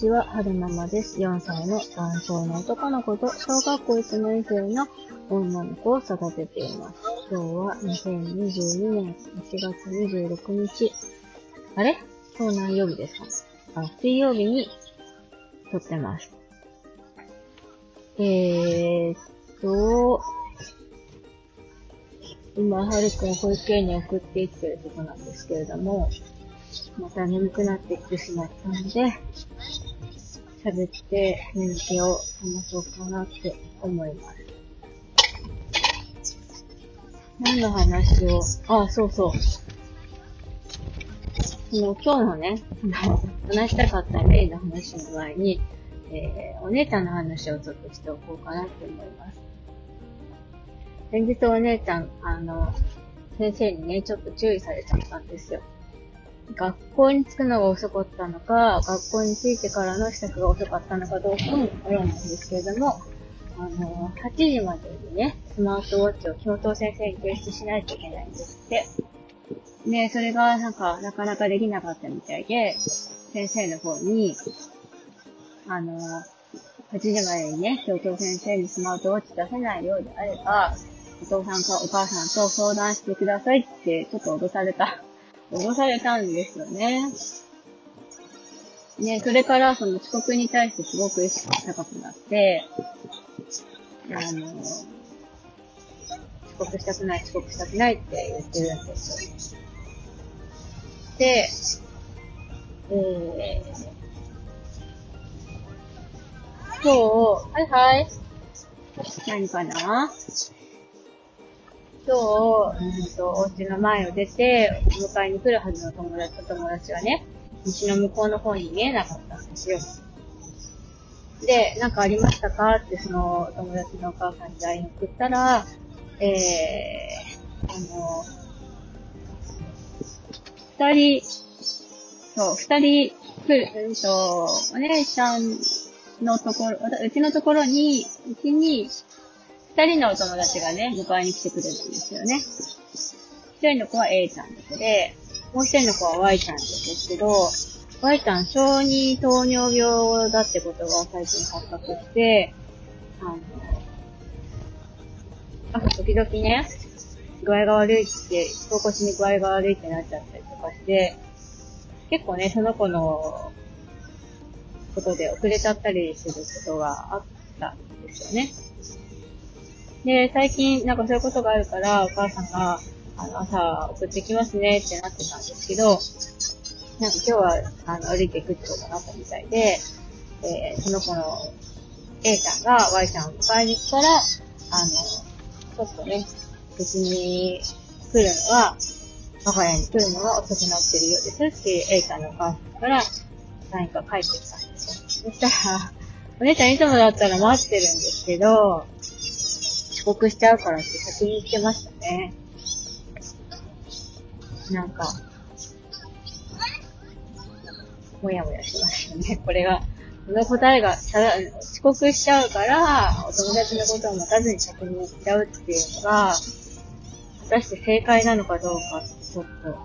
ちは、春ママです。4歳の男性の男の子と小学校1年生の女の子を育てています。今日は2022年1月26日。あれ？今日何曜日ですか？あ、水曜日に撮ってます。えーっと、今、はるくん保育園に送っていってるとこなんですけれども、また眠くなってきてしまったので、喋って眠気を覚まそうかなって思います。何の話を、あ、そうそう。その今日のね、話したかった例の話の前に、えー、お姉ちゃんの話をちょっとしておこうかなって思います。先日お姉ちゃん、あの、先生にね、ちょっと注意されちゃったんですよ。学校に着くのが遅かったのか、学校に着いてからの支度が遅かったのかどうかもわからなんですけれども、あの、8時までにね、スマートウォッチを教頭先生に提出しないといけないんですって。で、それがなんか、なかなかできなかったみたいで、先生の方に、あの、8時までにね、教頭先生にスマートウォッチ出せないようであれば、お父さんかお母さんと相談してくださいって、ちょっと脅された、脅されたんですよね。ね、それからその遅刻に対してすごく意識が高くなって、あの、遅刻したくない、遅刻したくないって言ってるんですよ。で、えー、今日、はいはい。何かな？今日、うんと、お家の前を出て、迎えに来るはずの友達と友達がね、道の向こうの方に見えなかったんですよ。で、なんかありましたか？ってその友達のお母さんに LINE 送ったら、えー、あの、二人、そう、二人来る、うんと、お姉ちゃんのところ、うちのところに、うちに、二人のお友達がね、迎えに来てくれるんですよね。一人の子は A ちゃんの子で、もう一人の子は Y ちゃんですけど、Y ちゃん小児糖尿病だってことが最近発覚して、あの、朝時々ね、具合が悪いって、人腰に具合が悪いってなっちゃったりとかして、結構ね、その子のことで遅れちゃったりすることがあったんですよね。で、最近なんかそういうことがあるから、お母さんが、あの、朝送ってきますねってなってたんですけど、なんか今日は、あの、歩いていくってことになったみたいで、えー、その子の A ちゃんが Y ちゃんを迎えに来たら、あの、ちょっとね、別に来るのは、我が家に来るのが遅くなってるようですって A ちゃんのお母さんから何か書いてきたんですよ。そしたら、お姉ちゃんいつもだったら待ってるんですけど、遅刻しちゃうからって先に言ってましたね。なんか、もやもやしましたね。これが、この答えが、ただ、遅刻しちゃうから、お友達のことを待たずに先に言っちゃうっていうのが、果たして正解なのかどうか、ちょっと、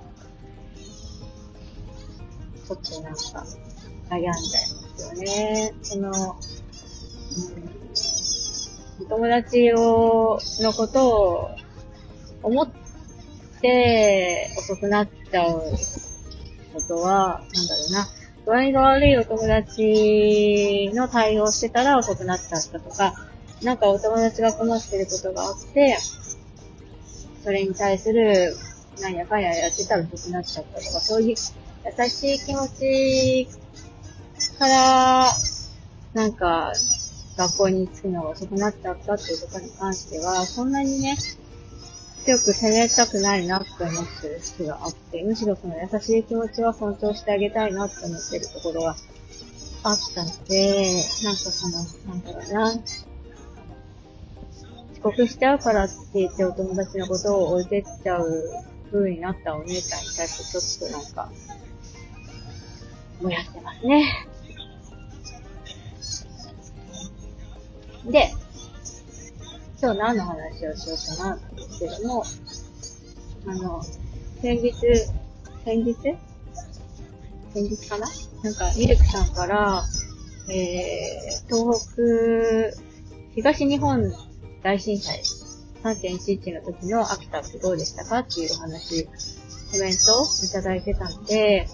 ちょっとなんか、悩んじゃいますよね。その、うん友達を、のことを思って遅くなっちゃうことは、なんだろうな。具合が悪いお友達の対応してたら遅くなっちゃったとか、なんかお友達が困ってることがあって、それに対するなんやかんややってたら遅くなっちゃったとか、そういう優しい気持ちから、なんか、学校に着くのが遅くなっちゃったっていうことに関しては、そんなにね、強く責めたくないなって思ってる節があって、むしろその優しい気持ちは尊重してあげたいなって思ってるところがあったので、なんかその、なんだろうな、遅刻しちゃうからって言ってお友達のことを置いてっちゃう風になったお姉ちゃんに対してちょっとなんか、もやってますね。で、今日何の話をしようかな、ですけども、あの、先日、先日先日かな？なんか、ミルクさんから、えー、東北、東日本大震災3.11の時の秋田ってどうでしたかっていうお話、コメントをいただいてたので、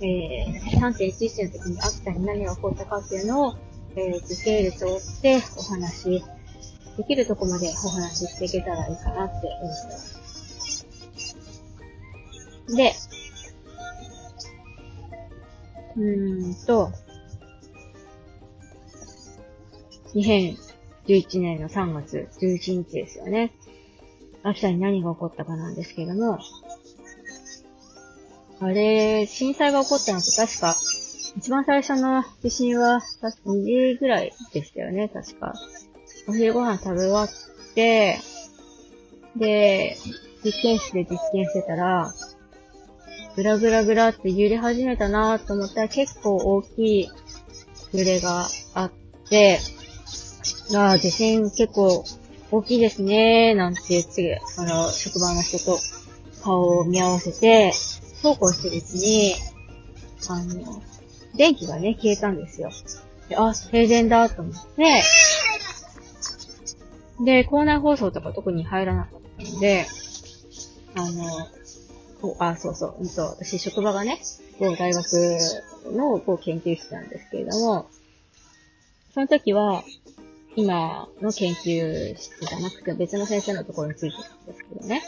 えー、3.11の時に秋田に何が起こったかっていうのを、えー、時系列を追ってお話、できるとこまでお話ししていけたらいいかなって思ってます。で、うーんと、2011年の3月11日ですよね。秋田に何が起こったかなんですけども、あれ、震災が起こったのって確か、一番最初の地震は、確か2時ぐらいでしたよね、確か。お昼ご飯食べ終わって、で、実験室で実験してたら、ぐらぐらぐらって揺れ始めたなと思ったら結構大きい揺れがあって、あ、地震結構大きいですねなんて言って、あの、職場の人と顔を見合わせて、そうこうしてるうちに、あの、電気がね、消えたんですよ。で、あ、停電だと思って、で、校内放送とか特に入らなかったので、あの、あ、そうそう、うんと、私職場がね、某大学の某研究室なんですけれども、その時は、今の研究室じゃなくて別の先生のところについてたんですけどね。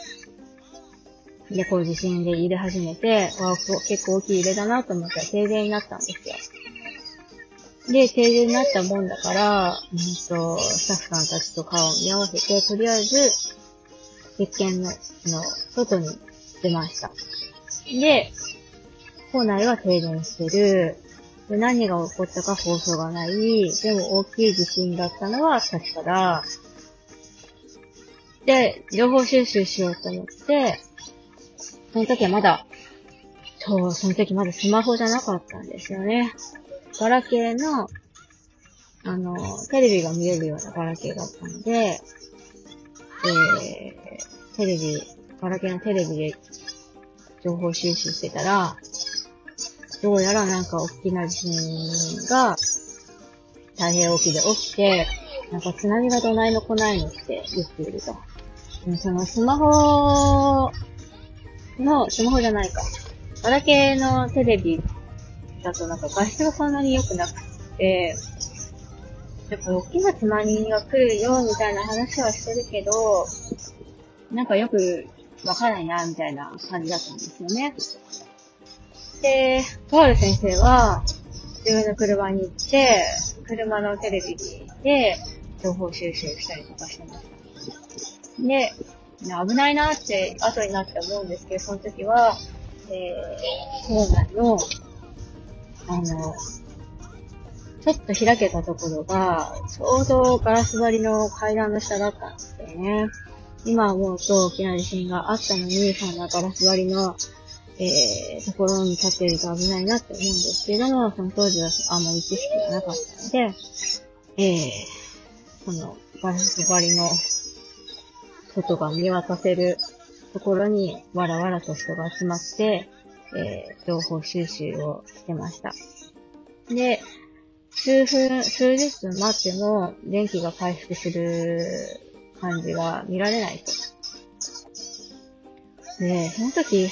で、こう地震で入れ始めて、わ結構大きい揺れだなと思ったら停電になったんですよ。で、停電になったもんだから、うんと、スタッフさんたちと顔を見合わせて、とりあえず、実験の、の、外に出ました。で、校内は停電してる。で何が起こったか放送がない。でも大きい地震だったのは確かだ。で、情報収集しようと思って、その時はまだ、そう、その時まだスマホじゃなかったんですよね。ガラケーの、あの、テレビが見えるようなガラケーだったので、えー、テレビ、ガラケーのテレビで情報収集してたら、どうやらなんか大きな地震が太平洋沖で起きて、なんか津波がどないの来ないのって言っていると。そのスマホの、スマホじゃないか。ガラケーのテレビだとなんか画質がそんなに良くなくて、やっぱ大きな津波が来るよみたいな話はしてるけど、なんかよくわからないなみたいな感じだったんですよね。で、とある先生は、自分の車に行って、車のテレビで情報収集したりとかしてました。で、危ないなって後になって思うんですけど、その時は、えー、校内の、あの、ちょっと開けたところが、ちょうどガラス張りの階段の下だったんですよね。今思うと大きな地震があったのに、そんなガラス張りのえー、ところに立ってると危ないなって思うんですけども、その当時はあんまり知識がなかったので、えー、そのガラス張りの外が見渡せるところにわらわらと人が集まって、えー、情報収集をしてました。で、数分、数十分待っても電気が回復する感じが見られないと。で、その時、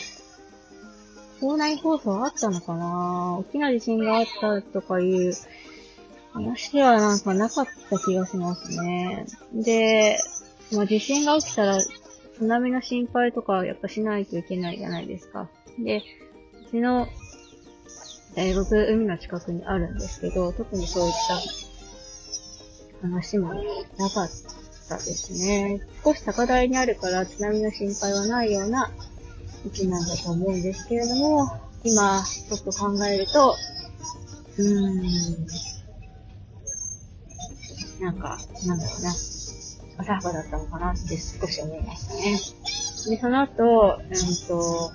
校内放送あったのかな？大きな地震があったとかいう話はなんかなかった気がしますね。で、まあ、地震が起きたら津波の心配とかやっぱしないといけないじゃないですか。で、うちの大学海の近くにあるんですけど、特にそういった話もなかったですね。少し高台にあるから津波の心配はないような位置なんだと思うんですけれども、今、ちょっと考えると、うーん、なんか、なんだろうな、浅はかだったのかなって少し思いましたね。で、その後、うんと、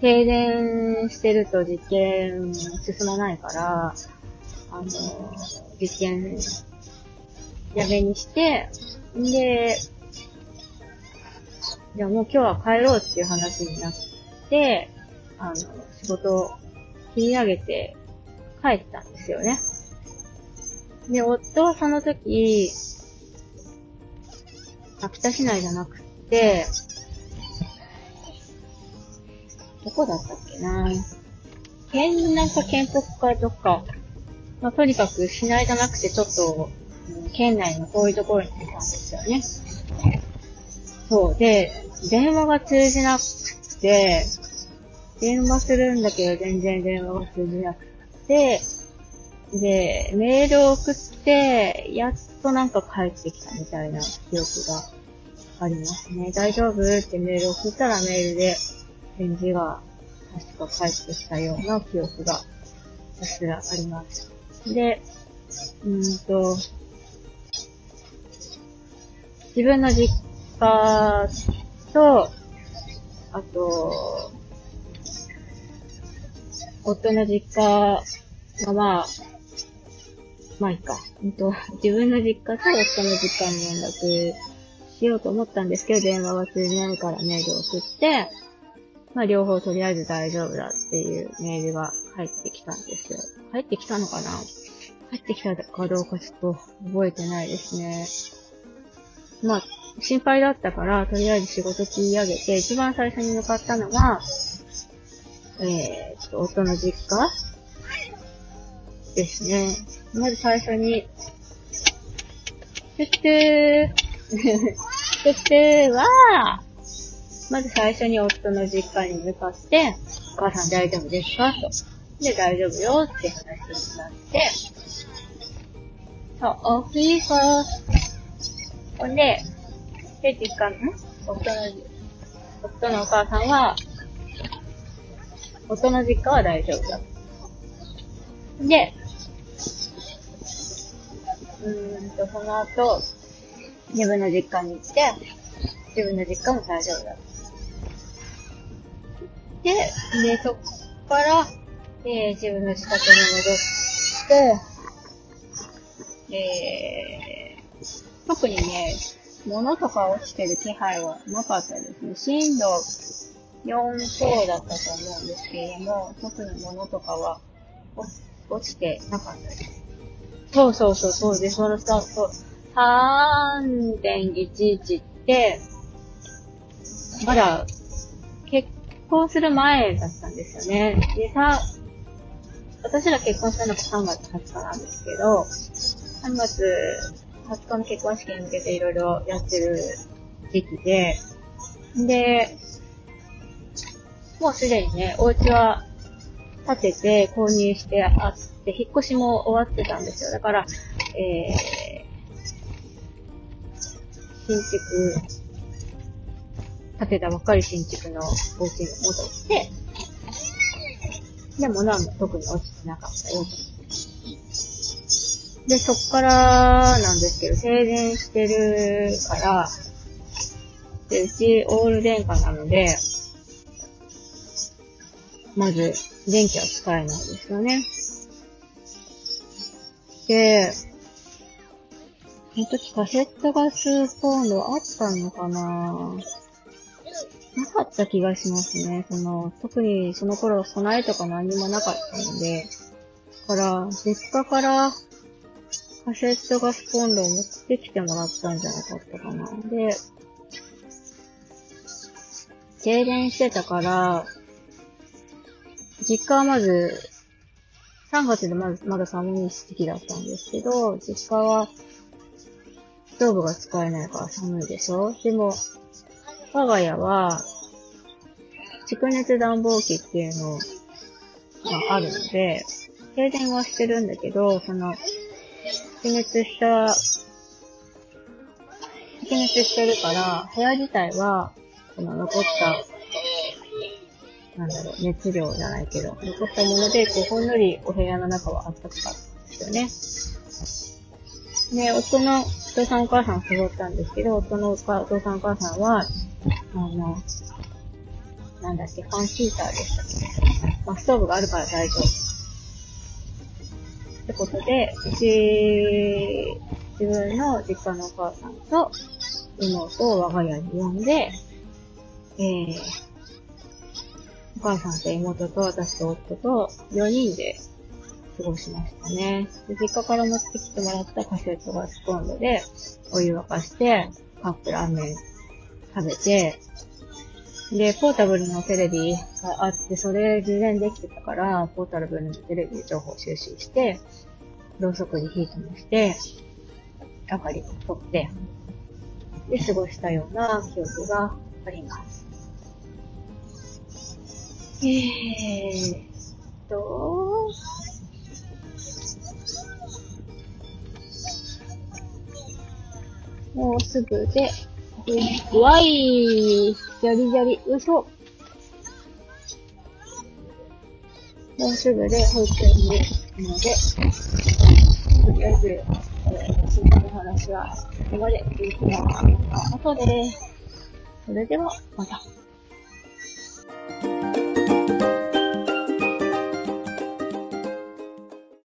停電してると実験進まないから、あの、実験やめにして、で、じゃあもう今日は帰ろうっていう話になって、あの、仕事切り上げて帰ったんですよね。で、夫はその時、秋田市内じゃなくて、どこだったっけな県、なんか県北かどっか、まあ、とにかく市内じゃなくてちょっと、県内の遠いところにいたんですよね。そう。で、電話が通じなくて、電話するんだけど全然電話が通じなくて、で、メールを送って、やっとなんか帰ってきたみたいな記憶がありますね。大丈夫？ってメールを送ったらメールで返事が確か返ってきたような記憶が、私はあります。で、うんと、自分の実家と、あと、夫の実家がまあ、まあいいか。うんと、自分の実家と夫の実家に連絡しようと思ったんですけど、電話が通じないからメールを送って、まあ両方とりあえず大丈夫だっていうメールが返ってきたんですよ。返ってきたのかな？返ってきたかどうかちょっと覚えてないですね。まあ、心配だったから、とりあえず仕事切り上げて、一番最初に向かったのが、えー、っと、夫の実家ですね。まず最初に、トゥットゥー、トゥットゥーは、まず最初に夫の実家に向かって、お母さん大丈夫ですか？と。で、大丈夫よって話になって、そう、大きい子。ほんで、で、実家の、夫の、夫のお母さんは、夫の実家は大丈夫だ。で、うんと、その後、自分の実家に行って、自分の実家も大丈夫だった。で、で、そっから、えー、自分の自宅に戻って、えー、特にね、物とか落ちてる気配はなかったですね。震度4強だったと思うんですけれども、特に物とかは落ちてなかったです。そうそうそう、そうで、そのさ、そう、3.11って、まだ結婚する前だったんですよね。で、さ、私ら結婚したのが3月20日なんですけど、3月20日の結婚式に向けていろいろやってる時期で、で、もうすでにね、お家は建てて購入してあって、引っ越しも終わってたんですよ。だから、えー、新築建てたばっかり新築のお家に戻って、でも何も特に落ちてなかったよ。で、そっからなんですけど、停電してるから、で、うちオール電化なので、まず、電気は使えないですよね。で、その時カセットガスコンロあったのかな？なかった気がしますね。その、特にその頃備えとか何もなかったので、だから、実家からカセットガスコンロを持ってきてもらったんじゃなかったかな。で、停電してたから、実家はまず、3月でまず、まだ寒い時期だったんですけど、実家は、ストーブが使えないから寒いでしょ。でも、我が家は、蓄熱暖房機っていうのがあるので、停電はしてるんだけど、その、蓄熱した、蓄熱してるから、部屋自体は、この残った、なんだろう、熱量じゃないけど、残ったもので、こう、ほんのりお部屋の中は暖かかったんですよね。で、夫のお父さんお母さん誘ったんですけど、夫のお父さんお母さんは、あの、なんだっけ、ファンヒーターでしたっけ。まあ、ストーブがあるから大丈夫。ってことで、うち、自分の実家のお母さんと妹を我が家に呼んで、えー、お母さんと妹と私と夫と4人で過ごしましたね。で実家から持ってきてもらったカセットガスコンロでお湯沸かして、カップラーメン食べて、で、ポータブルのテレビがあって、それ事前できてたから、ポータブルのテレビで情報収集して、ろうそくにヒートもして、明かりを取って、で、過ごしたような記憶があります。えーと、もうすぐで、うわいじゃりじゃり、嘘もうすぐで保育園に行くので、とりあえず、えー、新の話はここまで、ゆうきの後で。それでは、また。